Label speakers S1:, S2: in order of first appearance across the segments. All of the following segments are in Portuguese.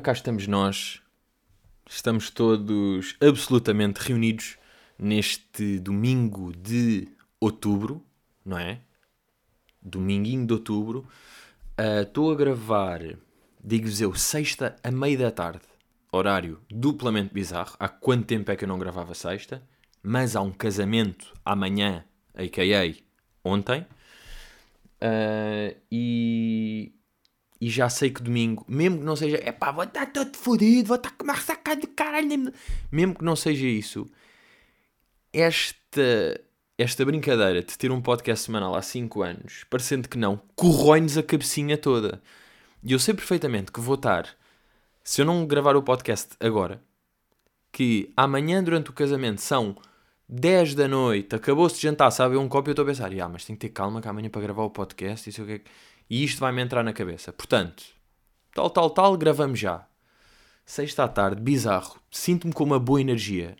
S1: Ora, cá estamos nós. Estamos todos absolutamente reunidos neste domingo de outubro, não é? Dominguinho de outubro. Ah, Estou a gravar, digo-vos eu, sexta a meia da tarde. Horário duplamente bizarro. Há quanto tempo é que eu não gravava sexta? Mas há um casamento amanhã, a.k.a. ontem. Ah, e, e já sei que domingo, mesmo que não seja, é pá, vou estar todo fodido, vou estar com uma ressaca de caralho, mesmo que não seja isso, esta, esta brincadeira de ter um podcast semanal há 5 anos, parecendo que não, corrói-nos a cabecinha toda. E eu sei perfeitamente que vou estar, se eu não gravar o podcast agora, que amanhã durante o casamento são 10 da noite, acabou-se de jantar, sabe, um copo e eu estou a pensar, ah, mas tenho que ter calma que amanhã para gravar o podcast e, sei o que é que-" e isto vai-me entrar na cabeça. Portanto, tal, tal, tal, gravamos já. Sexta à tarde, bizarro, sinto-me com uma boa energia.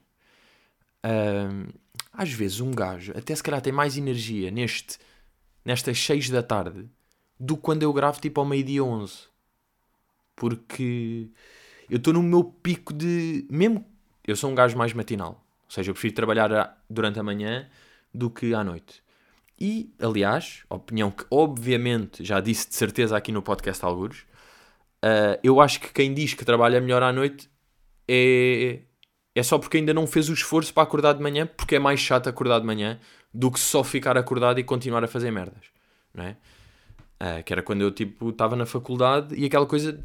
S1: Às vezes um gajo, até se calhar tem mais energia neste, nestas 6 da tarde do que quando eu gravo tipo ao meio-dia 11. Porque eu estou no meu pico de. Mesmo. Eu sou um gajo mais matinal. Ou seja, eu prefiro trabalhar durante a manhã do que à noite. E, aliás, opinião que obviamente já disse de certeza aqui no podcast Algures, ah, eu acho que quem diz que trabalha melhor à noite é, é só porque ainda não fez o esforço para acordar de manhã, porque é mais chato acordar de manhã do que só ficar acordado e continuar a fazer merdas, não é? Ah, que era quando eu tipo estava na faculdade e aquela coisa de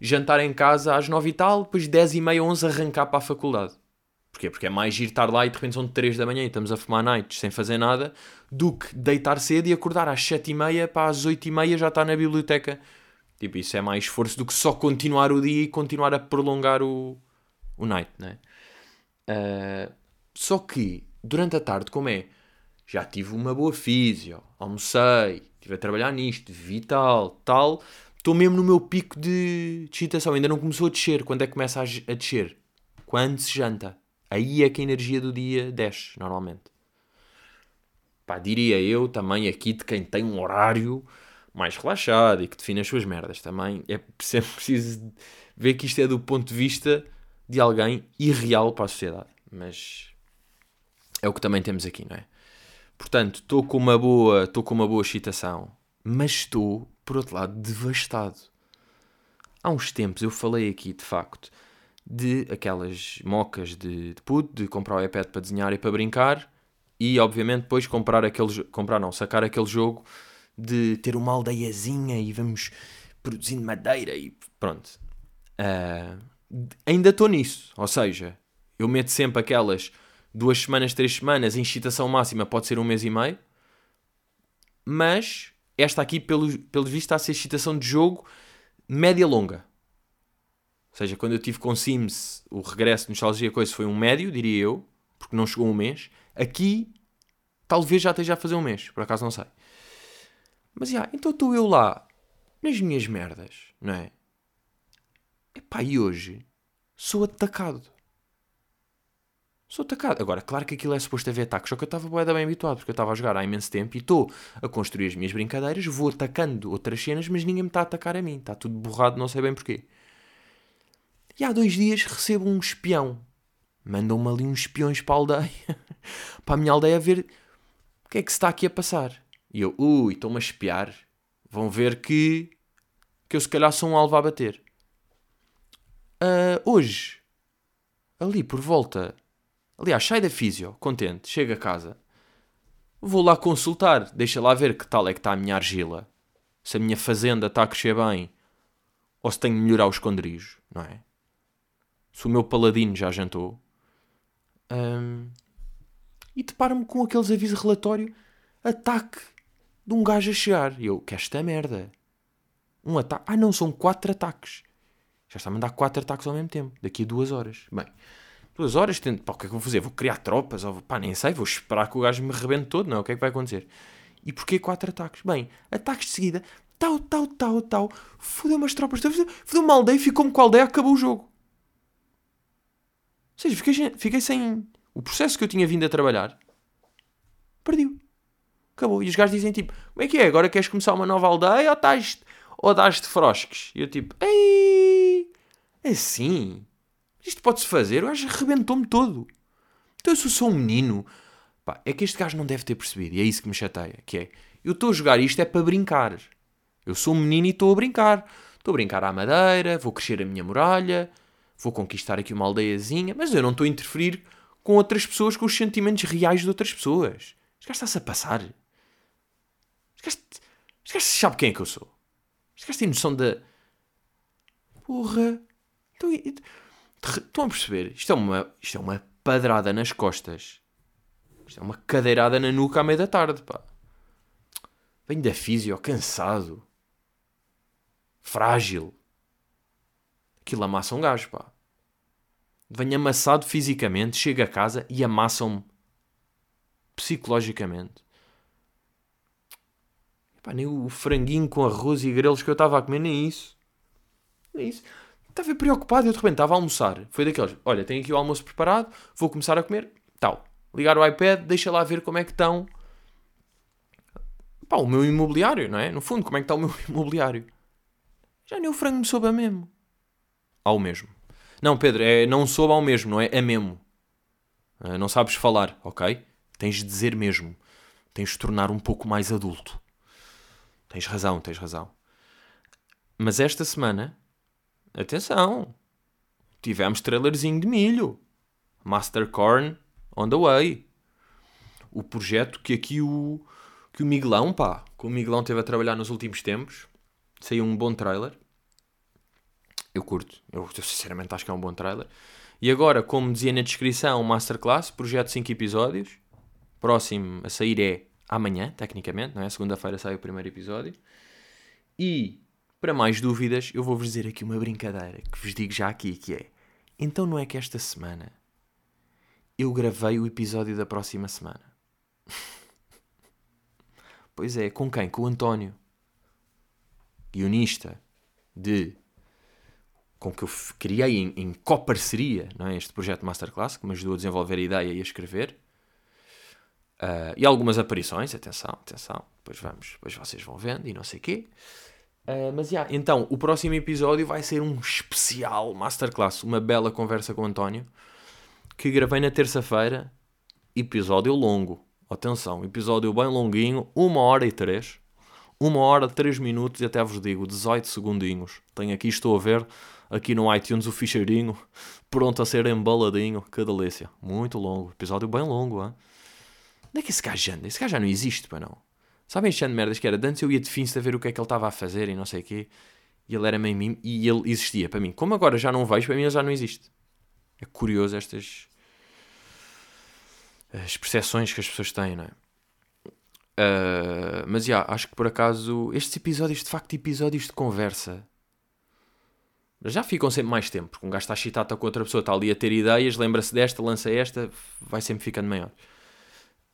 S1: jantar em casa às nove e tal, depois dez e meia, onze arrancar para a faculdade. Porquê? Porque é mais giro estar lá e de repente são 3 da manhã e estamos a fumar nights sem fazer nada do que deitar cedo e acordar às 7 e meia para às 8 e meia já estar na biblioteca. Tipo, isso é mais esforço do que só continuar o dia e continuar a prolongar o, o night, né? Ah, só que durante a tarde, como é? Já tive uma boa físio, almocei, estive a trabalhar nisto, vi tal, tal. Estou mesmo no meu pico de, de excitação. Ainda não começou a descer. Quando é que começa a, a descer? Quando se janta. Aí é que a energia do dia desce, normalmente. Pá, diria eu também aqui de quem tem um horário mais relaxado e que define as suas merdas também. É sempre preciso ver que isto é do ponto de vista de alguém irreal para a sociedade. Mas é o que também temos aqui, não é? Portanto, estou com uma boa, estou com uma boa excitação, mas estou, por outro lado, devastado. Há uns tempos eu falei aqui, de facto, de aquelas mocas de, de puto, de comprar o iPad para desenhar e para brincar, e obviamente depois comprar aquele, comprar não, sacar aquele jogo de ter uma aldeiazinha e vamos produzindo madeira e pronto. Ah, ainda estou nisso, ou seja, eu meto sempre aquelas duas semanas, três semanas, em excitação máxima pode ser um mês e meio, mas esta aqui, pelo, pelo visto, está a ser excitação de jogo média-longa. Ou seja, quando eu tive com Sims, o regresso de nostalgia coisa foi um médio, diria eu, porque não chegou um mês. Aqui, talvez já esteja a fazer um mês, por acaso não sei. Mas já, então estou eu lá, nas minhas merdas, não é? Epá, e hoje sou atacado. Sou atacado. Agora, claro que aquilo é suposto haver ataques, só que eu estava bem habituado, porque eu estava a jogar há imenso tempo e estou a construir as minhas brincadeiras, vou atacando outras cenas, mas ninguém me está a atacar a mim. Está tudo borrado, não sei bem porquê. E há dois dias recebo um espião. Mandam-me ali uns espiões para a aldeia. para a minha aldeia ver o que é que se está aqui a passar. E eu, ui, estão-me a espiar. Vão ver que, que eu se calhar sou um alvo a bater. Ah, hoje, ali por volta, aliás, sai da físio, contente, chego a casa, vou lá consultar, deixa lá ver que tal é que está a minha argila, se a minha fazenda está a crescer bem, ou se tenho de melhorar o esconderijo, não é? Se o meu paladino já jantou. Ahm, e deparo-me com aqueles avisos relatório, ataque de um gajo a chegar. E eu, que esta merda. Um ataque. Ah, não, são quatro ataques. Já está a mandar quatro ataques ao mesmo tempo, daqui a duas horas. Bem, duas horas, tento, pá, o que é que vou fazer? Vou criar tropas? Ou, pá, nem sei, vou esperar que o gajo me rebente todo, não? é? O que é que vai acontecer? E porquê quatro ataques? Bem, ataques de seguida, tal, tal, tal, tal, fodeu umas tropas, fodeu uma aldeia, ficou-me com a aldeia, acabou o jogo. Ou seja, fiquei, sem- fiquei sem o processo que eu tinha vindo a trabalhar. Perdi-o. Acabou. E os gajos dizem tipo, como é que é? Agora queres começar uma nova aldeia ou estás ou dás de frosques? E eu tipo, ei, Assim? Isto pode-se fazer? O gajo arrebentou-me todo. Então eu sou só um menino. Pá, é que este gajo não deve ter percebido. E é isso que me chateia. Que é, eu estou a jogar isto é para brincar. Eu sou um menino e estou a brincar. Estou a brincar à madeira, vou crescer a minha muralha, vou conquistar aqui uma aldeiazinha, mas eu não estou a interferir com outras pessoas, com os sentimentos reais de outras pessoas. Este gajo está-se a passar. Este gajo, sabe quem é que eu sou. Este gajo tem noção da. Porra. Então, estão a perceber? Isto é, uma, isto é uma padrada nas costas. Isto é uma cadeirada na nuca à meia da tarde, pá. Venho da físio, cansado. Frágil. Aquilo amassa um gajo, pá. Venho amassado fisicamente, chego a casa e amassam-me psicologicamente. Epá, nem o franguinho com arroz e grelos que eu estava a comer, nem isso. Nem isso. Estava preocupado eu de repente estava a almoçar. Foi daqueles, olha, tenho aqui o almoço preparado, vou começar a comer, tal. Ligar o iPad, deixa lá ver como é que estão pá, o meu imobiliário, não é? No fundo, como é que está o meu imobiliário? Já nem o frango me soube a mesmo. Ao mesmo. Não, Pedro, é, não soube ao mesmo, não é? É mesmo. Uh, não sabes falar, ok? Tens de dizer mesmo. Tens de tornar um pouco mais adulto. Tens razão, tens razão. Mas esta semana, atenção, tivemos trailerzinho de milho. Master Corn on the way. O projeto que aqui o, que o Miguelão, pá, que o Miguelão teve a trabalhar nos últimos tempos. Saiu um bom trailer. Eu curto. Eu, eu sinceramente acho que é um bom trailer. E agora, como dizia na descrição, Masterclass, projeto de 5 episódios. Próximo a sair é amanhã, tecnicamente, não é? Segunda-feira sai o primeiro episódio. E, para mais dúvidas, eu vou-vos dizer aqui uma brincadeira que vos digo já aqui, que é... Então não é que esta semana eu gravei o episódio da próxima semana. Pois é, com quem? Com o António. Guionista de. Com que eu criei em, em coparceria é? este projeto Masterclass, que me ajudou a desenvolver a ideia e a escrever. Uh, e algumas aparições, atenção, atenção, depois vamos, depois vocês vão vendo e não sei o quê. Uh, mas já, yeah, então, o próximo episódio vai ser um especial Masterclass, uma bela conversa com o António, que gravei na terça-feira, episódio longo, Atenção, episódio bem longuinho, uma hora e três. Uma hora, três minutos e até vos digo, 18 segundinhos. Tenho aqui, estou a ver, aqui no iTunes o ficheirinho, pronto a ser embaladinho. Que delícia. Muito longo. Episódio bem longo, hein? Onde é que esse gajo anda? Esse gajo já não existe, para não. Sabem este de merdas que era? Antes eu ia de Finsta ver o que é que ele estava a fazer e não sei o quê. E ele era meio mim e ele existia para mim. Como agora já não vejo, para mim ele já não existe. É curioso estas as percepções que as pessoas têm, não é? Uh, mas já, yeah, acho que por acaso estes episódios, de facto, episódios de conversa já ficam sempre mais tempo, porque um gajo está chitado com outra pessoa, está ali a ter ideias, lembra-se desta, lança esta, vai sempre ficando maior.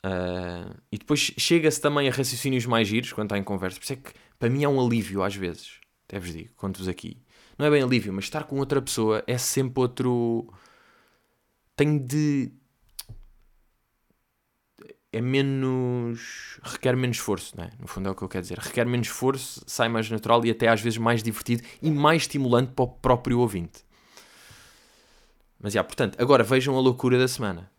S1: Uh, e depois chega-se também a raciocínios mais giros quando está em conversa. Por isso é que para mim é um alívio às vezes, até vos digo, conto-vos aqui. Não é bem alívio, mas estar com outra pessoa é sempre outro. Tenho de é menos. requer menos esforço, não é? No fundo é o que eu quero dizer. Requer menos esforço, sai mais natural e até às vezes mais divertido e mais estimulante para o próprio ouvinte. Mas já, portanto, agora vejam a loucura da semana.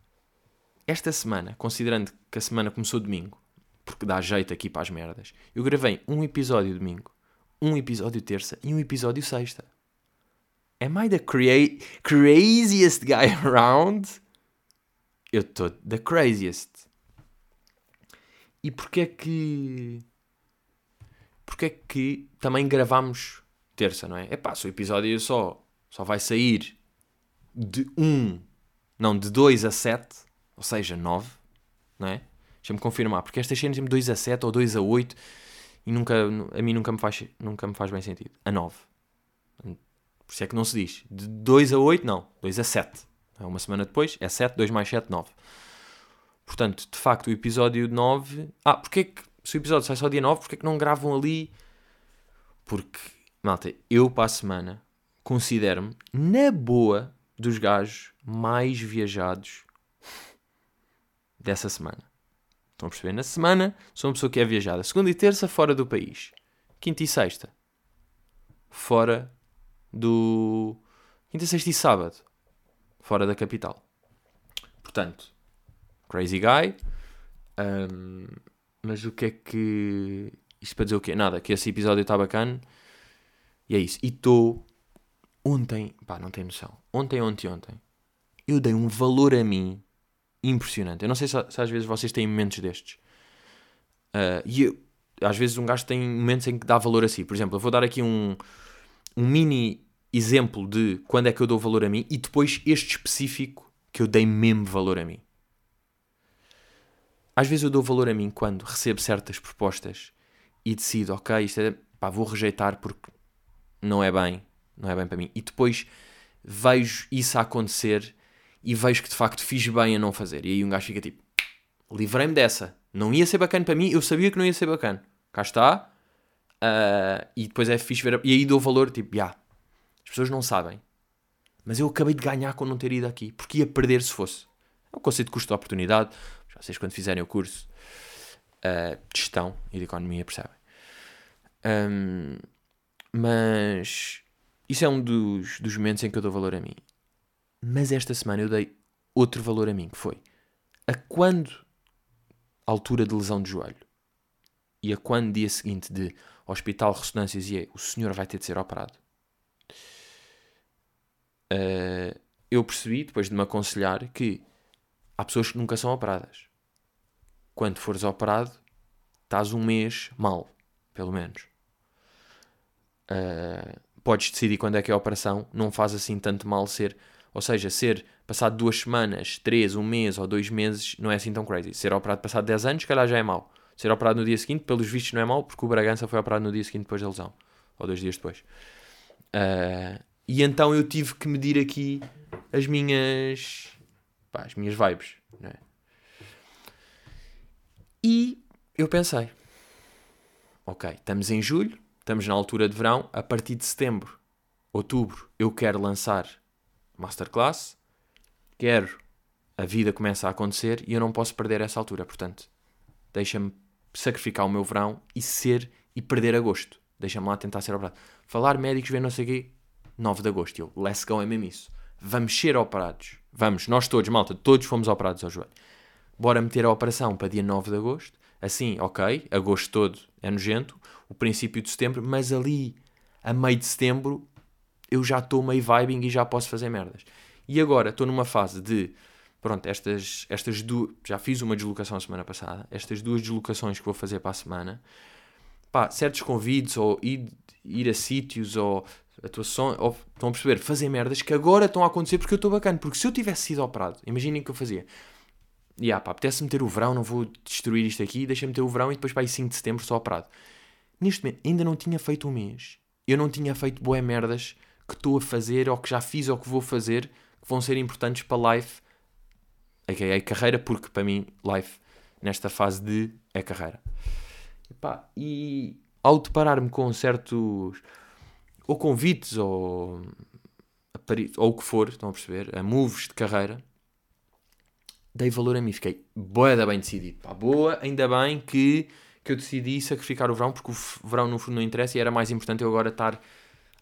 S1: Esta semana, considerando que a semana começou domingo, porque dá jeito aqui para as merdas, eu gravei um episódio domingo, um episódio terça e um episódio sexta. Am I the cra craziest guy around? Eu estou the craziest. E porquê é que. Porquê é que também gravamos terça, não é? É pá, o episódio só, só vai sair de 1, um, não, de 2 a 7, ou seja, 9, não é? Deixa-me confirmar, porque estas cenas de 2 a 7 ou 2 a 8 e nunca, a mim nunca me faz, nunca me faz bem sentido. A 9. Por isso é que não se diz. De 2 a 8, não. 2 a 7. É uma semana depois, é 7, 2 mais 7, 9. Portanto, de facto, o episódio 9. Ah, porque é que. Se o episódio sai só dia 9, porque é que não gravam ali? Porque, malta, eu para a semana considero-me, na boa, dos gajos mais viajados dessa semana. Estão a perceber? Na semana sou uma pessoa que é viajada. Segunda e terça, fora do país. Quinta e sexta, fora do. Quinta, sexta e sábado. Fora da capital. Portanto, crazy guy. Um, mas o que é que. Isto para dizer o quê? Nada, que esse episódio está bacana. E é isso. E estou. Ontem. Pá, não tem noção. Ontem, ontem, ontem. Eu dei um valor a mim impressionante. Eu não sei se, se às vezes vocês têm momentos destes. Uh, e eu, às vezes um gajo tem momentos em que dá valor a si. Por exemplo, eu vou dar aqui um, um mini exemplo de quando é que eu dou valor a mim e depois este específico que eu dei mesmo valor a mim. Às vezes eu dou valor a mim quando recebo certas propostas e decido, ok, isto é, pá, vou rejeitar porque não é bem, não é bem para mim. E depois vejo isso a acontecer e vejo que de facto fiz bem a não fazer. E aí um gajo fica tipo, livrei-me dessa. Não ia ser bacana para mim, eu sabia que não ia ser bacana. Cá está. Uh, e depois é fixe ver. E aí dou valor, tipo, já. Yeah, as pessoas não sabem. Mas eu acabei de ganhar com não ter ido aqui. Porque ia perder se fosse. É o conceito de custo de oportunidade. Vocês, quando fizerem o curso uh, de gestão e de economia, percebem. Um, mas isso é um dos, dos momentos em que eu dou valor a mim. Mas esta semana eu dei outro valor a mim, que foi a quando altura de lesão de joelho e a quando dia seguinte de hospital, ressonâncias e é, o senhor vai ter de ser operado. Uh, eu percebi, depois de me aconselhar, que há pessoas que nunca são operadas. Quando fores operado, estás um mês mal, pelo menos. Uh, podes decidir quando é que é a operação, não faz assim tanto mal ser. Ou seja, ser passado duas semanas, três, um mês ou dois meses, não é assim tão crazy. Ser operado passado 10 anos, calhar já é mau. Ser operado no dia seguinte, pelos vistos, não é mau, porque o Bragança foi operado no dia seguinte depois da lesão. Ou dois dias depois. Uh, e então eu tive que medir aqui as minhas. Pá, as minhas vibes. Não é? E eu pensei: ok, estamos em julho, estamos na altura de verão, a partir de setembro, outubro, eu quero lançar masterclass quero, a vida começa a acontecer e eu não posso perder essa altura. Portanto, deixa-me sacrificar o meu verão e ser e perder agosto. Deixa-me lá tentar ser. Falar médicos, ver não sei o quê, 9 de agosto. Eu, let's go, é mesmo isso. Vamos ser operados. Vamos, nós todos, malta, todos fomos operados ao joelho. Bora meter a operação para dia 9 de agosto. Assim, ok, agosto todo é nojento, o princípio de setembro, mas ali, a meio de setembro, eu já estou meio vibing e já posso fazer merdas. E agora estou numa fase de. Pronto, estas, estas duas. Já fiz uma deslocação semana passada. Estas duas deslocações que vou fazer para a semana. Pá, certos convites, ou ir, ir a sítios, ou atuações. Ou, estão a perceber? Fazer merdas que agora estão a acontecer porque eu estou bacana. Porque se eu tivesse sido operado, imaginem o que eu fazia. E ah, pá, apetece meter o verão, não vou destruir isto aqui, deixa-me ter o verão e depois para aí 5 de setembro só operado. Neste momento, ainda não tinha feito um mês. Eu não tinha feito boé merdas que estou a fazer, ou que já fiz, ou que vou fazer, que vão ser importantes para life, a.k.a. carreira, porque para mim, life, nesta fase de, é carreira. E ao deparar-me com certos, ou convites, ou, ou o que for, estão a perceber, a moves de carreira, dei valor a mim, fiquei boa, bem decidido. Pá, boa, ainda bem que, que eu decidi sacrificar o verão, porque o verão no fundo não interessa e era mais importante eu agora estar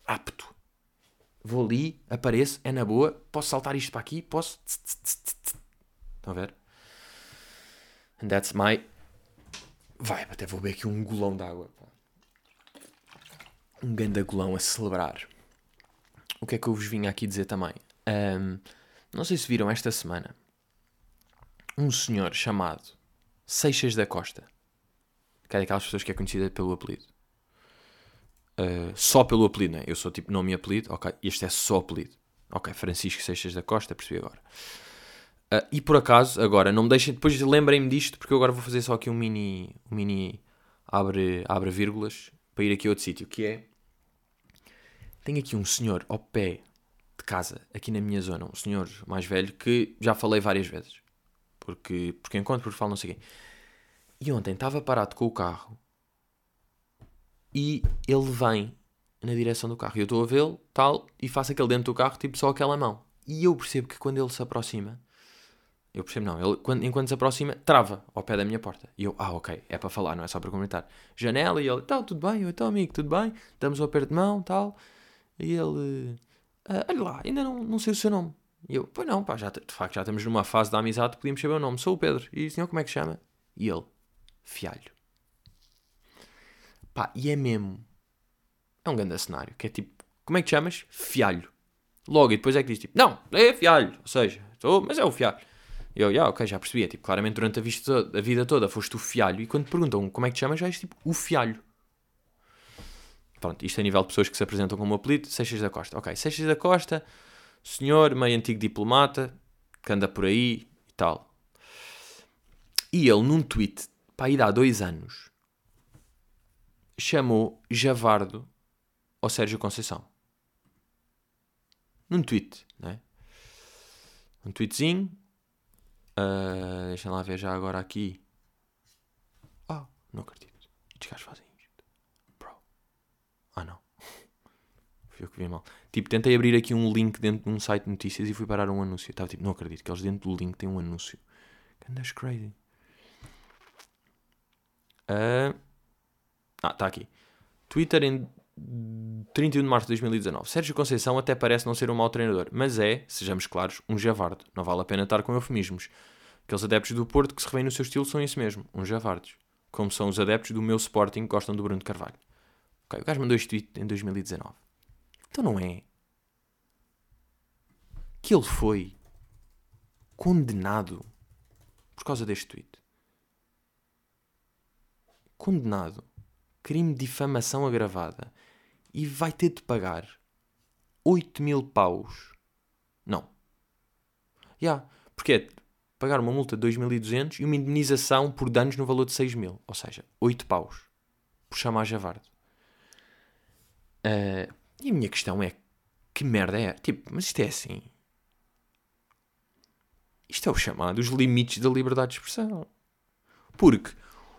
S1: apto Vou ali, apareço, é na boa, posso saltar isto para aqui, posso. Estão a ver? And that's my. Vai, até vou beber aqui um golão de água. Um ganda golão a celebrar. O que é que eu vos vim aqui dizer também? Um, não sei se viram esta semana. Um senhor chamado Seixas da Costa. Que é daquelas pessoas que é conhecida pelo apelido. Uh, só pelo apelido, né? Eu sou tipo nome e apelido, ok, este é só apelido. Ok, Francisco Seixas da Costa, percebi agora. Uh, e por acaso, agora, não me deixem, depois lembrem-me disto, porque eu agora vou fazer só aqui um mini, um mini abre, abre vírgulas, para ir aqui a outro sítio, que é, tenho aqui um senhor ao pé de casa, aqui na minha zona, um senhor mais velho, que já falei várias vezes, porque, porque encontro, porque falo, não sei quem. E ontem estava parado com o carro e ele vem na direção do carro. E eu estou a vê-lo, tal, e faço aquele dentro do carro, tipo só aquela mão. E eu percebo que quando ele se aproxima, eu percebo não, ele quando, enquanto se aproxima, trava ao pé da minha porta. E eu, ah, ok, é para falar, não é só para comentar. Janela, e ele, tal, tudo bem, eu, então amigo, tudo bem? Estamos ao perto de mão, tal. E ele, ah, olha lá, ainda não, não sei o seu nome. E eu, pois não, pá, já, de facto já estamos numa fase da amizade, podíamos saber o nome. Sou o Pedro. E senhor, como é que se chama? E ele, Fialho. Pá, e é mesmo. É um grande cenário, que é tipo, como é que te chamas? Fialho. Logo, e depois é que diz tipo, não, é Fialho. Ou seja, estou, mas é o Fialho. E eu, yeah, ok, já percebi. É, tipo, claramente durante a, a vida toda foste o Fialho. E quando te perguntam como é que te chamas, já és tipo o Fialho. Pronto, isto a nível de pessoas que se apresentam como apelido, Seixas da Costa. Ok, Seixas da Costa, senhor, meio antigo diplomata, que anda por aí e tal. E ele, num tweet, para aí há dois anos, chamou Javardo ao Sérgio Conceição. Num tweet, né? Um tweetzinho. Uh, deixa lá ver já agora aqui. Ah, oh, não acredito. Estes gajos fazem ah, não. Fui eu que vi mal. Tipo, tentei abrir aqui um link dentro de um site de notícias e fui parar um anúncio. Estava tipo, não acredito que eles dentro do link têm um anúncio. Andas crazy. Uh... Ah, está aqui. Twitter em 31 de março de 2019. Sérgio Conceição até parece não ser um mau treinador, mas é, sejamos claros, um javardo. Não vale a pena estar com eufemismos. Aqueles adeptos do Porto que se revêem no seu estilo são isso mesmo, uns javardos. Como são os adeptos do meu Sporting que gostam do Bruno Carvalho. Ok, o gajo mandou este tweet em 2019. Então não é que ele foi condenado por causa deste tweet. Condenado. Crime de difamação agravada. E vai ter de pagar 8 mil paus. Não. Já. Yeah, porque é pagar uma multa de 2.200 e uma indenização por danos no valor de 6 mil. Ou seja, 8 paus. Por chamar Javarde. Uh, e a minha questão é: que merda é? Tipo, mas isto é assim. Isto é o chamado os limites da liberdade de expressão. Porque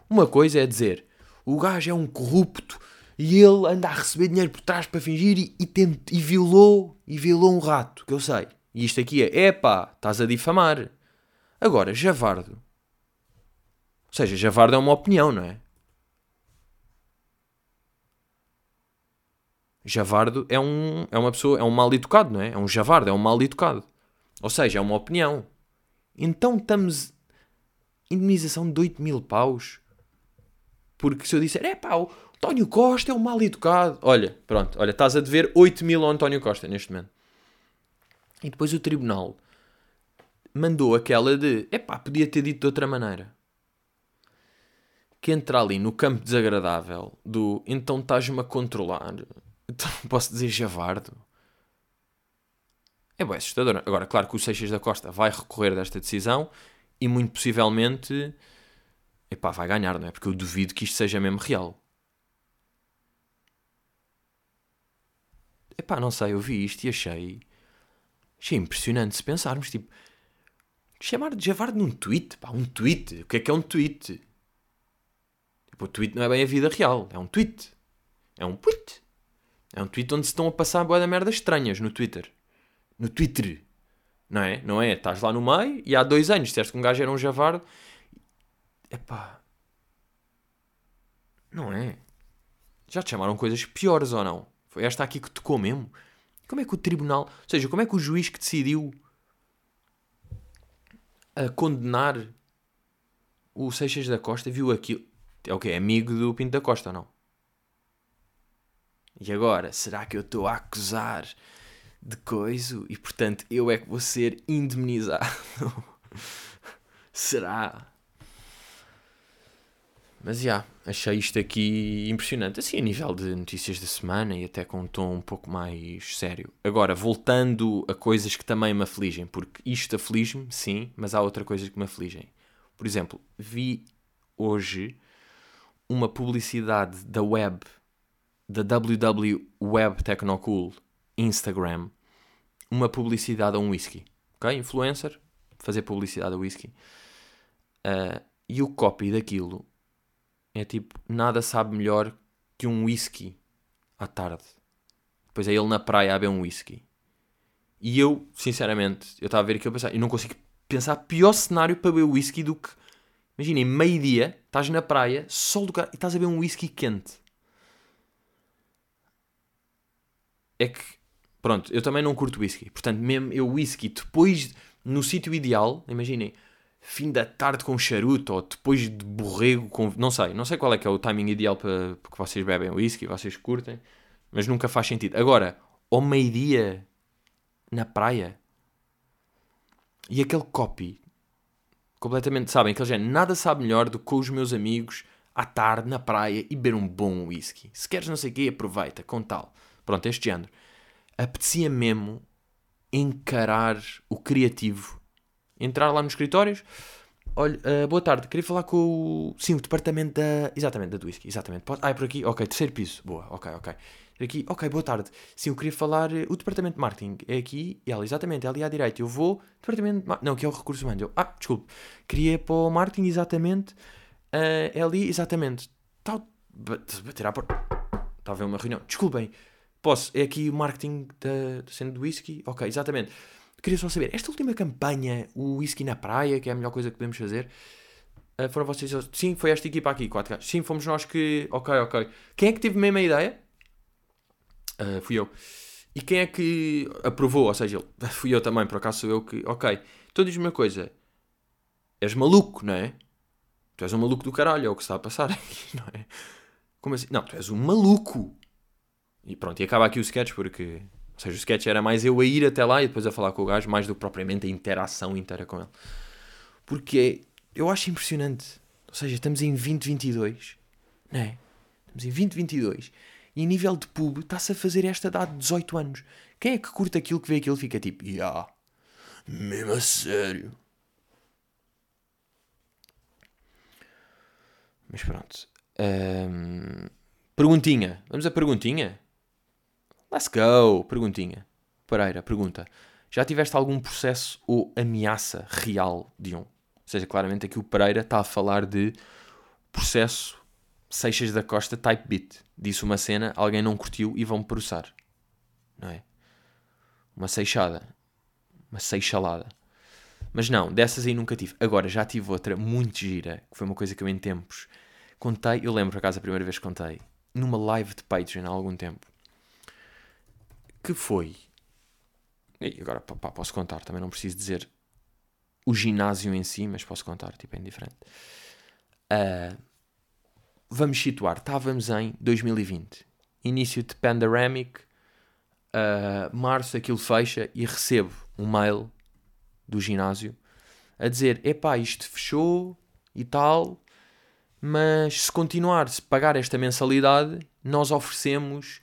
S1: uma coisa é dizer o gajo é um corrupto e ele anda a receber dinheiro por trás para fingir e, e, e violou e violou um rato, que eu sei. E isto aqui é, epá, estás a difamar. Agora, Javardo. Ou seja, Javardo é uma opinião, não é? Javardo é, um, é uma pessoa, é um mal educado, não é? É um javardo, é um mal educado. Ou seja, é uma opinião. Então estamos. Indemnização de 8 mil paus. Porque se eu disser, é pá, o António Costa é um mal educado. Olha, pronto, olha, estás a dever 8 mil ao António Costa neste momento. E depois o tribunal mandou aquela de, é pá, podia ter dito de outra maneira. Que entra ali no campo desagradável do então estás-me a controlar então posso dizer javardo. É bem assustador. Agora, claro que o Seixas da Costa vai recorrer desta decisão e muito possivelmente epá, vai ganhar, não é? Porque eu duvido que isto seja mesmo real. Epá, não sei, eu vi isto e achei. Achei impressionante se pensarmos, tipo, chamar de javardo num tweet, pá, um tweet. O que é que é um tweet? Tipo, o tweet não é bem a vida real, é um tweet. É um tweet. É um tweet onde se estão a passar boa da merda estranhas no Twitter. No Twitter. Não é? Não é? Estás lá no meio e há dois anos disseste que um gajo era um javardo. Epá. Não é? Já te chamaram coisas piores ou não? Foi esta aqui que tocou mesmo? Como é que o tribunal. Ou seja, como é que o juiz que decidiu a condenar o Seixas da Costa viu aquilo? É o quê? É amigo do Pinto da Costa ou não? E agora, será que eu estou a acusar de coisa e portanto eu é que vou ser indemnizado? será? Mas já, yeah, achei isto aqui impressionante. Assim, a nível de notícias da semana e até com um tom um pouco mais sério. Agora, voltando a coisas que também me afligem, porque isto aflige-me, sim, mas há outra coisa que me afligem. Por exemplo, vi hoje uma publicidade da web da WW Web Technocool Instagram uma publicidade a um whisky. Ok? Influencer, fazer publicidade a whisky. Uh, e o copy daquilo é tipo, nada sabe melhor que um whisky à tarde. Depois é ele na praia a beber um whisky. E eu, sinceramente, eu estava a ver aquilo e pensar, eu não consigo pensar pior cenário para beber whisky do que, imaginem, meio-dia, estás na praia, sol do carro, e estás a beber um whisky quente. É que, Pronto, eu também não curto whisky. Portanto, mesmo eu whisky depois, no sítio ideal, imaginem, fim da tarde com charuto ou depois de borrego com... Não sei, não sei qual é que é o timing ideal para, que vocês bebem whisky, vocês curtem, mas nunca faz sentido. Agora, ao meio-dia, na praia, e aquele copy, completamente, sabem, aquele género, nada sabe melhor do que com os meus amigos à tarde na praia e beber um bom whisky. Se queres não sei o quê, aproveita, com tal. Pronto, este género apetecia mesmo encarar o criativo. Entrar lá nos escritórios. Olha, uh, boa tarde, queria falar com o. Sim, o departamento da. Exatamente, da Whisky, exatamente. Pode... Ah, é por aqui? Ok, terceiro piso. Boa, ok, ok. Aqui, ok, boa tarde. Sim, eu queria falar. Uh, o departamento de marketing é aqui. E ela, exatamente, é ali à direita. Eu vou. Departamento de Não, que é o recurso humano. Eu, ah, desculpe. Queria para o marketing, exatamente. Uh, é ali, exatamente. Tal. Bater à porta. Está a ver uma reunião. Desculpem. Posso, é aqui o marketing da, cena do whisky? Ok, exatamente. Queria só saber, esta última campanha, o whisky na praia, que é a melhor coisa que podemos fazer, uh, foram vocês? Sim, foi esta equipa aqui, quatro gajos. Sim, fomos nós que. Ok, ok. Quem é que teve mesmo a ideia? Uh, fui eu. E quem é que aprovou? Ou seja, fui eu também, por acaso sou eu que. Ok, então diz-me uma coisa. És maluco, não é? Tu és um maluco do caralho, é o que está a passar aqui, não é? Como assim? Não, tu és um maluco. E pronto, e acaba aqui o sketch porque. Ou seja, o sketch era mais eu a ir até lá e depois a falar com o gajo, mais do que propriamente a interação inteira com ele. Porque eu acho impressionante. Ou seja, estamos em 2022, não é? Estamos em 2022 e em nível de pub está-se a fazer esta data de 18 anos. Quem é que curta aquilo que vê aquilo fica tipo, yeah, mesmo a sério. Mas pronto. Um, perguntinha. Vamos a perguntinha? Let's go! Perguntinha. Pereira, pergunta. Já tiveste algum processo ou ameaça real de um? Ou seja, claramente aqui o Pereira está a falar de processo Seixas da Costa type beat. Disse uma cena, alguém não curtiu e vão processar. Não é? Uma seixada. Uma seixalada. Mas não, dessas aí nunca tive. Agora, já tive outra muito gira, que foi uma coisa que eu em tempos contei, eu lembro por acaso a primeira vez que contei, numa live de Patreon há algum tempo que foi. E agora pá, posso contar, também não preciso dizer o ginásio em si, mas posso contar, tipo, é indiferente. Uh, vamos situar, estávamos em 2020, início de pandemic, uh, março aquilo fecha e recebo um mail do ginásio a dizer: epá, isto fechou e tal, mas se continuar, se pagar esta mensalidade, nós oferecemos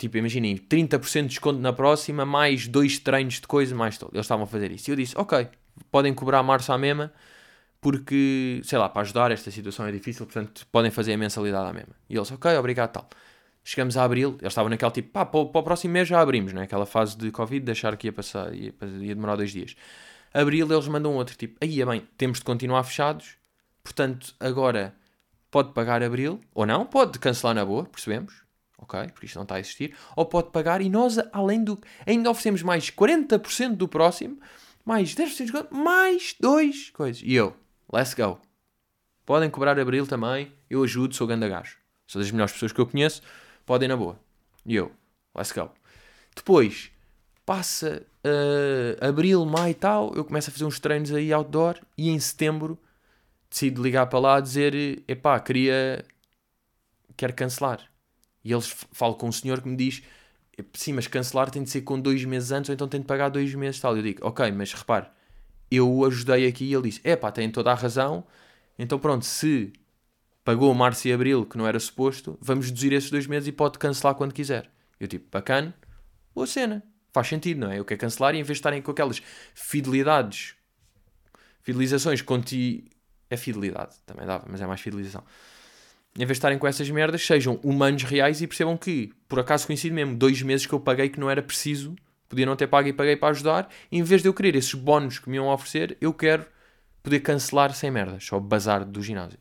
S1: Tipo, imaginem, 30% de desconto na próxima, mais dois treinos de coisa, mais todo. Eles estavam a fazer isso. E eu disse, ok, podem cobrar março à mesma, porque, sei lá, para ajudar, esta situação é difícil, portanto, podem fazer a mensalidade à mesma. E eles, ok, obrigado, tal. Chegamos a abril, eles estavam naquele tipo, pá, para o, para o próximo mês já abrimos, né? Aquela fase de Covid, deixar que ia passar, ia, ia demorar dois dias. Abril, eles mandam outro tipo, aí é bem, temos de continuar fechados, portanto, agora pode pagar abril, ou não, pode cancelar na boa, percebemos, ok? Porque isto não está a existir. Ou pode pagar e nós, além do. ainda oferecemos mais 40% do próximo, mais 10% de desconto, mais dois coisas. E eu, let's go. Podem cobrar abril também, eu ajudo, sou ganda gajo. Sou das melhores pessoas que eu conheço, podem na boa. E eu, let's go. Depois, passa uh, abril, maio e tal, eu começo a fazer uns treinos aí outdoor e em setembro decido ligar para lá a dizer: epá, queria. quero cancelar. E eles falam com um senhor que me diz: sim, mas cancelar tem de ser com dois meses antes, ou então tem de pagar dois meses tal. Eu digo: ok, mas repare, eu o ajudei aqui e ele disse: é pá, tem toda a razão. Então pronto, se pagou março e abril que não era suposto, vamos reduzir esses dois meses e pode cancelar quando quiser. Eu tipo, bacana, boa cena. Faz sentido, não é? Eu quero cancelar e em vez de estarem com aquelas fidelidades, fidelizações conti... É fidelidade, também dava, mas é mais fidelização em vez de estarem com essas merdas, sejam humanos reais e percebam que, por acaso coincide mesmo, dois meses que eu paguei que não era preciso, podia não ter pago e paguei para ajudar, em vez de eu querer esses bónus que me iam oferecer, eu quero poder cancelar sem merdas, só bazar do ginásio.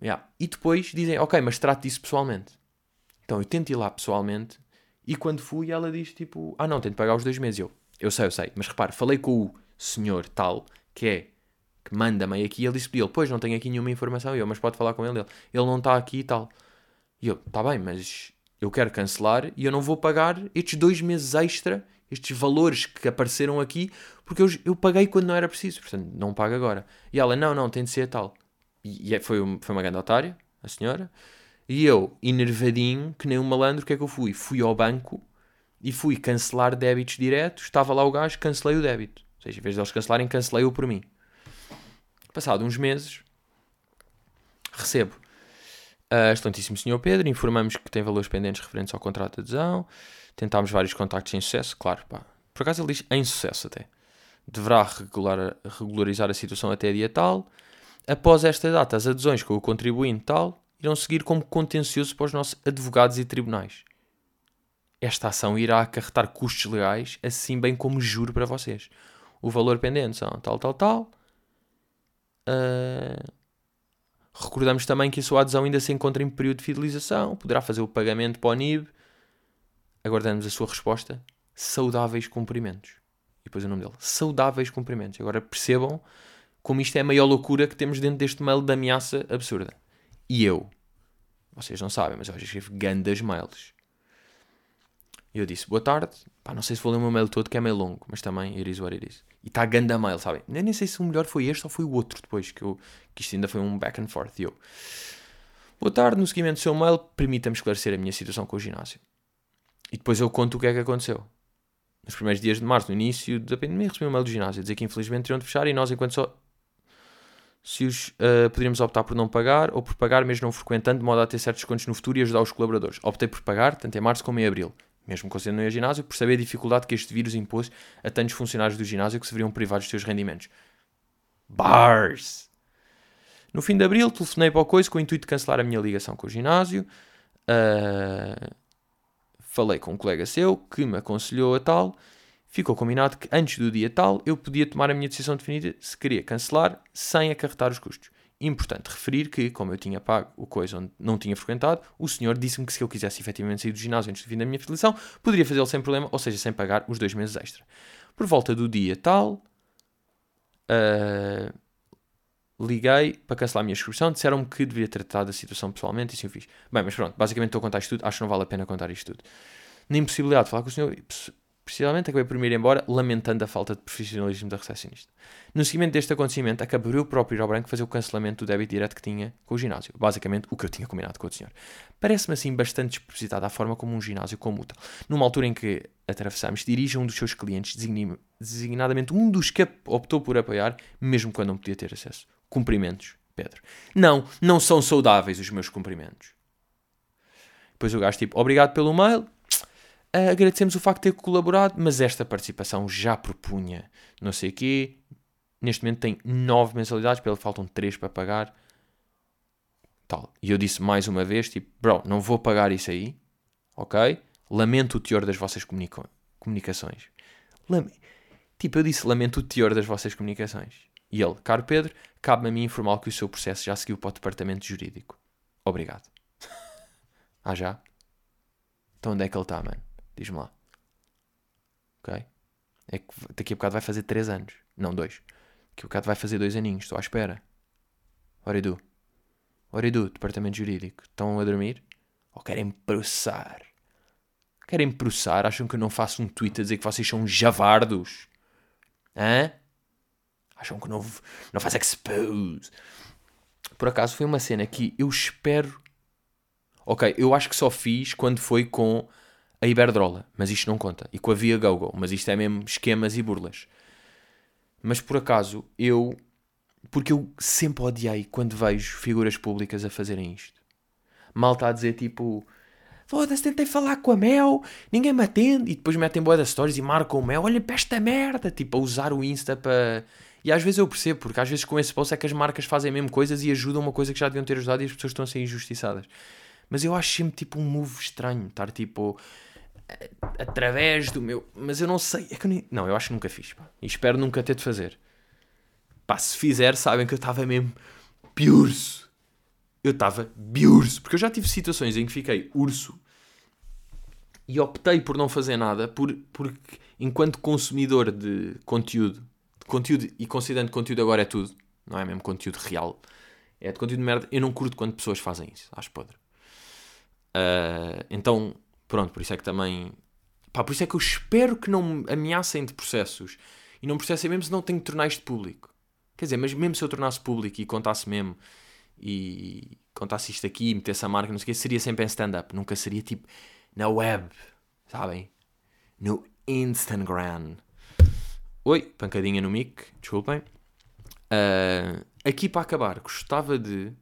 S1: Yeah. E depois dizem, ok, mas trate disso pessoalmente. Então eu tento ir lá pessoalmente, e quando fui, ela diz tipo, ah não, tenho de pagar os dois meses. Eu, eu sei, eu sei, mas repare, falei com o senhor tal, que é que manda-me aqui, ele disse para ele, pois não tenho aqui nenhuma informação, e eu, mas pode falar com ele, ele, ele não está aqui e tal. E eu, está bem, mas eu quero cancelar e eu não vou pagar estes dois meses extra, estes valores que apareceram aqui, porque eu, eu paguei quando não era preciso, portanto não pago agora. E ela, não, não, tem de ser tal. E, e é, foi, foi uma grande otária, a senhora. E eu, enervadinho, que nem um malandro, o que é que eu fui? Fui ao banco e fui cancelar débitos diretos. Estava lá o gajo, cancelei o débito. Ou seja, em vez de eles cancelarem, cancelei-o por mim. Passado uns meses, recebo. Uh, excelentíssimo Sr. Pedro, informamos que tem valores pendentes referentes ao contrato de adesão. Tentámos vários contactos em sucesso, claro, pá. Por acaso ele diz em sucesso até. Deverá regular, regularizar a situação até dia tal. Após esta data, as adesões com o contribuinte tal irão seguir como contencioso para os nossos advogados e tribunais. Esta ação irá acarretar custos legais, assim bem como juro para vocês. O valor pendente são tal, tal, tal. Uh... Recordamos também que a sua adesão ainda se encontra em período de fidelização. Poderá fazer o pagamento para o NIB. Aguardamos a sua resposta. Saudáveis cumprimentos. E depois o nome dele. Saudáveis cumprimentos. Agora percebam como isto é a maior loucura que temos dentro deste mail de ameaça absurda. E eu, vocês não sabem, mas eu já escrevo grandes mails. Eu disse, boa tarde. Pá, não sei se vou ler o meu mail todo, que é meio longo, mas também it is what it is. E está ganda mail, sabem? Nem, nem sei se o melhor foi este ou foi o outro depois, que, eu, que isto ainda foi um back and forth. Eu, boa tarde, no seguimento do seu mail, permita-me esclarecer a minha situação com o ginásio. E depois eu conto o que é que aconteceu. Nos primeiros dias de março, no início da pandemia, recebi um mail do ginásio a dizer que infelizmente teriam de fechar e nós, enquanto só se os uh, poderíamos optar por não pagar ou por pagar mesmo não frequentando, de modo a ter certos descontos no futuro e ajudar os colaboradores. Optei por pagar, tanto em março como em abril, mesmo considerando ir ao ginásio, por saber a dificuldade que este vírus impôs a tantos funcionários do ginásio que se veriam privados dos seus rendimentos. Bars! No fim de abril, telefonei para o Coisa com o intuito de cancelar a minha ligação com o ginásio. Uh, falei com um colega seu que me aconselhou a tal ficou combinado que antes do dia tal eu podia tomar a minha decisão definida se queria cancelar sem acarretar os custos. Importante referir que, como eu tinha pago o coisa onde não tinha frequentado, o senhor disse-me que se eu quisesse efetivamente sair do ginásio antes do fim da minha filiação, poderia fazê-lo sem problema, ou seja, sem pagar os dois meses extra. Por volta do dia tal, uh, liguei para cancelar a minha inscrição, disseram-me que deveria ter tratado a situação pessoalmente e assim eu fiz. Bem, mas pronto, basicamente estou a contar isto tudo, acho que não vale a pena contar isto tudo. Na impossibilidade de falar com o senhor, Precisamente acabei por me ir embora, lamentando a falta de profissionalismo da recepcionista. No seguimento deste acontecimento, acabei eu próprio ir ao branco fazer o cancelamento do débito direto que tinha com o ginásio. Basicamente, o que eu tinha combinado com o senhor. Parece-me assim bastante despropositada a forma como um ginásio comuta. Numa altura em que atravessamos, dirige um dos seus clientes, designadamente um dos que optou por apoiar, mesmo quando não podia ter acesso. Cumprimentos, Pedro. Não, não são saudáveis os meus cumprimentos. Depois o gajo tipo, obrigado pelo mail, Uh, agradecemos o facto de ter colaborado, mas esta participação já propunha não sei o quê. Neste momento tem nove mensalidades, pelo faltam três para pagar. Tal. E eu disse mais uma vez, tipo, bro, não vou pagar isso aí, ok? Lamento o teor das vossas comunica comunicações. Lame tipo, eu disse, lamento o teor das vossas comunicações. E ele, caro Pedro, cabe-me a mim informar que o seu processo já seguiu para o departamento jurídico. Obrigado. ah, já? Então onde é que ele está, mano? Diz-me lá. Ok? É que daqui a bocado vai fazer 3 anos. Não, 2. Daqui a bocado vai fazer 2 aninhos. Estou à espera. Oridu. Oridu, departamento jurídico. Estão a dormir? Ou querem processar? Querem processar? Acham que eu não faço um tweet a dizer que vocês são javardos? Hã? Acham que não, não faz expose? Por acaso foi uma cena que eu espero. Ok, eu acho que só fiz quando foi com a Iberdrola, mas isto não conta. E com a Via GoGo, mas isto é mesmo esquemas e burlas. Mas por acaso, eu. Porque eu sempre odiei quando vejo figuras públicas a fazerem isto. Mal está a dizer tipo. Foda-se, tentei falar com a Mel, ninguém me atende. E depois metem boa das stories e marcam o Mel, olha para esta merda. Tipo, a usar o Insta para. E às vezes eu percebo, porque às vezes com esse post é que as marcas fazem mesmo coisas e ajudam uma coisa que já deviam ter ajudado e as pessoas estão a ser injustiçadas. Mas eu acho sempre tipo um move estranho, estar tipo através do meu. Mas eu não sei. É eu nem... Não, eu acho que nunca fiz. Pá. E espero nunca ter de fazer. Pá, se fizer, sabem que eu estava mesmo piurso. Eu estava biurso. Porque eu já tive situações em que fiquei urso e optei por não fazer nada por, porque, enquanto consumidor de conteúdo, de conteúdo e considerando que conteúdo agora é tudo, não é mesmo conteúdo real, é de conteúdo de merda, eu não curto quando pessoas fazem isso. Acho podre. Uh, então, pronto, por isso é que também. Pá, por isso é que eu espero que não me ameacem de processos. E não processem mesmo se não tenho que tornar isto público. Quer dizer, mas mesmo se eu tornasse público e contasse mesmo e contasse isto aqui e metesse a marca, não sei o quê, seria sempre em stand-up. Nunca seria tipo na web, sabem? No Instagram. Oi, pancadinha no mic, desculpem. Uh, aqui para acabar, gostava de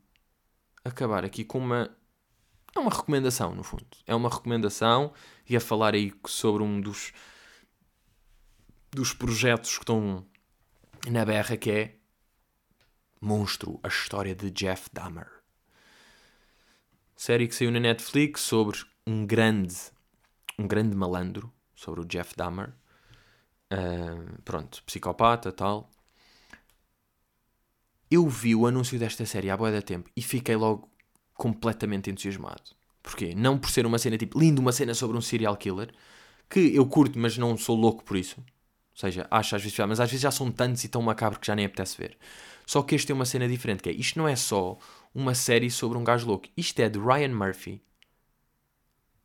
S1: acabar aqui com uma. É uma recomendação, no fundo. É uma recomendação. e a falar aí sobre um dos. dos projetos que estão na berra, que é. Monstro, a história de Jeff Dahmer. Série que saiu na Netflix sobre um grande. um grande malandro. Sobre o Jeff Dahmer. Uh, pronto, psicopata tal eu vi o anúncio desta série há boa da tempo e fiquei logo completamente entusiasmado. Porquê? Não por ser uma cena tipo lindo, uma cena sobre um serial killer, que eu curto, mas não sou louco por isso. Ou seja, acho às vezes, mas às vezes já são tantos e tão macabros que já nem apetece ver. Só que este é uma cena diferente, que é, isto não é só uma série sobre um gajo louco. Isto é de Ryan Murphy,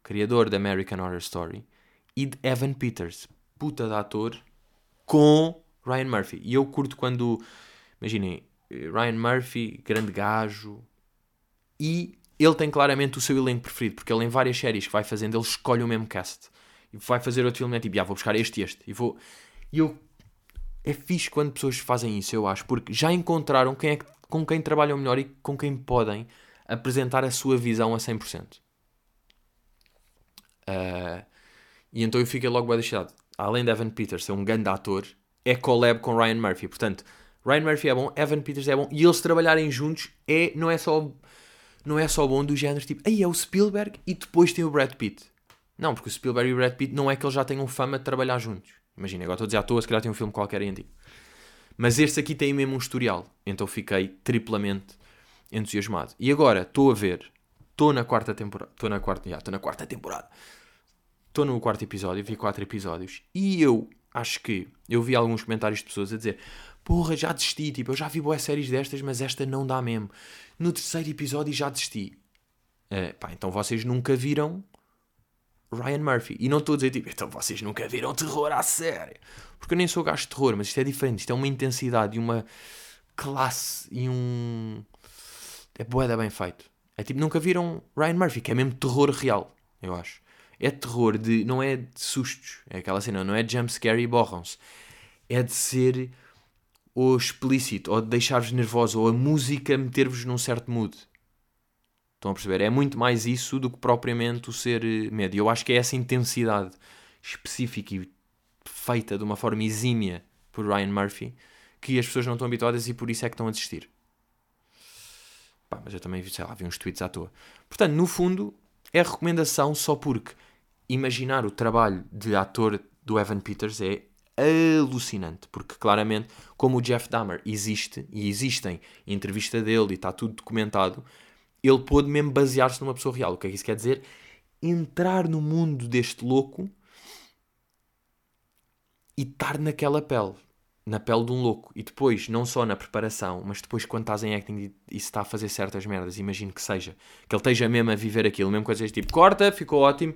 S1: criador da American Horror Story, e de Evan Peters, puta de ator, com Ryan Murphy. E eu curto quando, imaginem, Ryan Murphy, grande gajo. E ele tem claramente o seu elenco preferido, porque ele em várias séries que vai fazendo, ele escolhe o mesmo cast. E vai fazer outro filme, é tipo, ah, vou buscar este e este. E vou... E eu... É fixe quando pessoas fazem isso, eu acho, porque já encontraram quem é que... com quem trabalham melhor e com quem podem apresentar a sua visão a 100%. Uh... Ah, e então eu fiquei logo bem deixado. Além de Evan Peters ser um grande ator, é collab com Ryan Murphy. Portanto, Ryan Murphy é bom, Evan Peters é bom, e eles trabalharem juntos é, não, é só, não é só bom do género tipo, aí é o Spielberg e depois tem o Brad Pitt. Não, porque o Spielberg e o Brad Pitt não é que eles já tenham fama de trabalhar juntos. Imagina, agora estou a dizer à toa, se calhar tem um filme qualquer antigo. Mas este aqui tem mesmo um historial, então fiquei triplamente entusiasmado. E agora estou a ver, estou na quarta temporada, estou na quarta, já, estou na quarta temporada. Estou no quarto episódio, vi quatro episódios e eu acho que eu vi alguns comentários de pessoas a dizer porra, já desisti, tipo, eu já vi boas séries destas, mas esta não dá mesmo. No terceiro episódio já desisti. Uh, pá, então vocês nunca viram Ryan Murphy. E não estou a dizer, tipo, então vocês nunca viram terror à série. Porque eu nem sou gajo de terror, mas isto é diferente. Isto é uma intensidade e uma classe e um... É boeda bem feito. É tipo, nunca viram Ryan Murphy, que é mesmo terror real, eu acho. É terror de... Não é de sustos. É aquela cena, não é de jumpscare e borram-se. É de ser ou explícito, ou de deixar-vos nervosos, ou a música meter-vos num certo mood. Estão a perceber? É muito mais isso do que propriamente o ser eh, médio. Eu acho que é essa intensidade específica e feita de uma forma exímia por Ryan Murphy que as pessoas não estão habituadas e por isso é que estão a desistir. Pá, mas eu também, sei lá, vi uns tweets à toa. Portanto, no fundo, é recomendação só porque imaginar o trabalho de ator do Evan Peters é alucinante, porque claramente, como o Jeff Dahmer existe, e existem entrevista dele e está tudo documentado, ele pôde mesmo basear-se numa pessoa real. O que é que isso quer dizer? Entrar no mundo deste louco e estar naquela pele. Na pele de um louco. E depois, não só na preparação, mas depois quando estás em acting e, se está a fazer certas merdas, imagino que seja, que ele esteja mesmo a viver aquilo, mesmo coisas tipo, corta, ficou ótimo,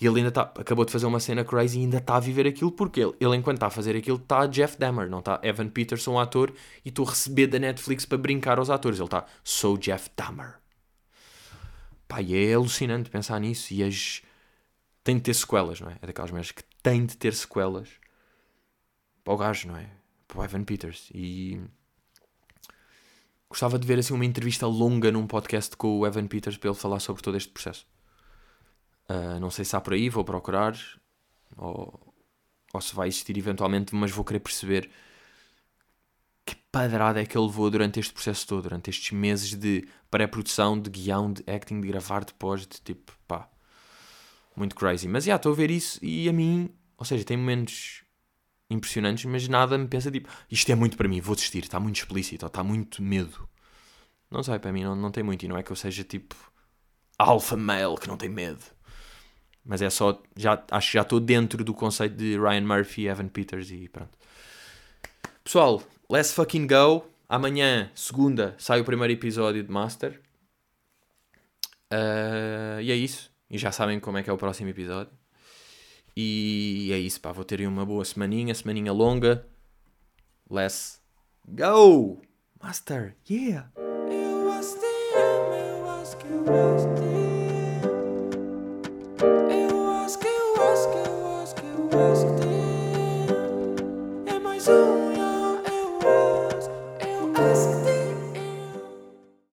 S1: e ele ainda tá, acabou de fazer uma cena crazy e ainda está a viver aquilo porque ele, ele enquanto está a fazer aquilo, está Jeff Dahmer, não está Evan Peterson, ator, e estou a receber da Netflix para brincar aos atores. Ele está, sou Jeff Dahmer. Pá, e é alucinante pensar nisso. E as. Tem de ter sequelas, não é? É daquelas merdas que tem de ter sequelas para o gajo, não é? Para o Evan Peters. E. Gostava de ver assim uma entrevista longa num podcast com o Evan Peters para ele falar sobre todo este processo. Uh, não sei se há por aí, vou procurar. Ou, ou se vai existir eventualmente, mas vou querer perceber que padrada é que ele levou durante este processo todo, durante estes meses de pré-produção, de guião, de acting, de gravar depois, de tipo, pá, muito crazy. Mas já, estou a ver isso e a mim, ou seja, tem momentos impressionantes, mas nada me pensa tipo, isto é muito para mim, vou desistir, está muito explícito, está muito medo. Não sei, para mim não, não tem muito, e não é que eu seja tipo alpha male que não tem medo. Mas é só. Já, acho que já estou dentro do conceito de Ryan Murphy Evan Peters e pronto. Pessoal, let's fucking go. Amanhã, segunda, sai o primeiro episódio de Master. Uh, e é isso. E já sabem como é que é o próximo episódio. E é isso, pá. Vou ter uma boa semaninha, semaninha longa. Let's go! Master, yeah!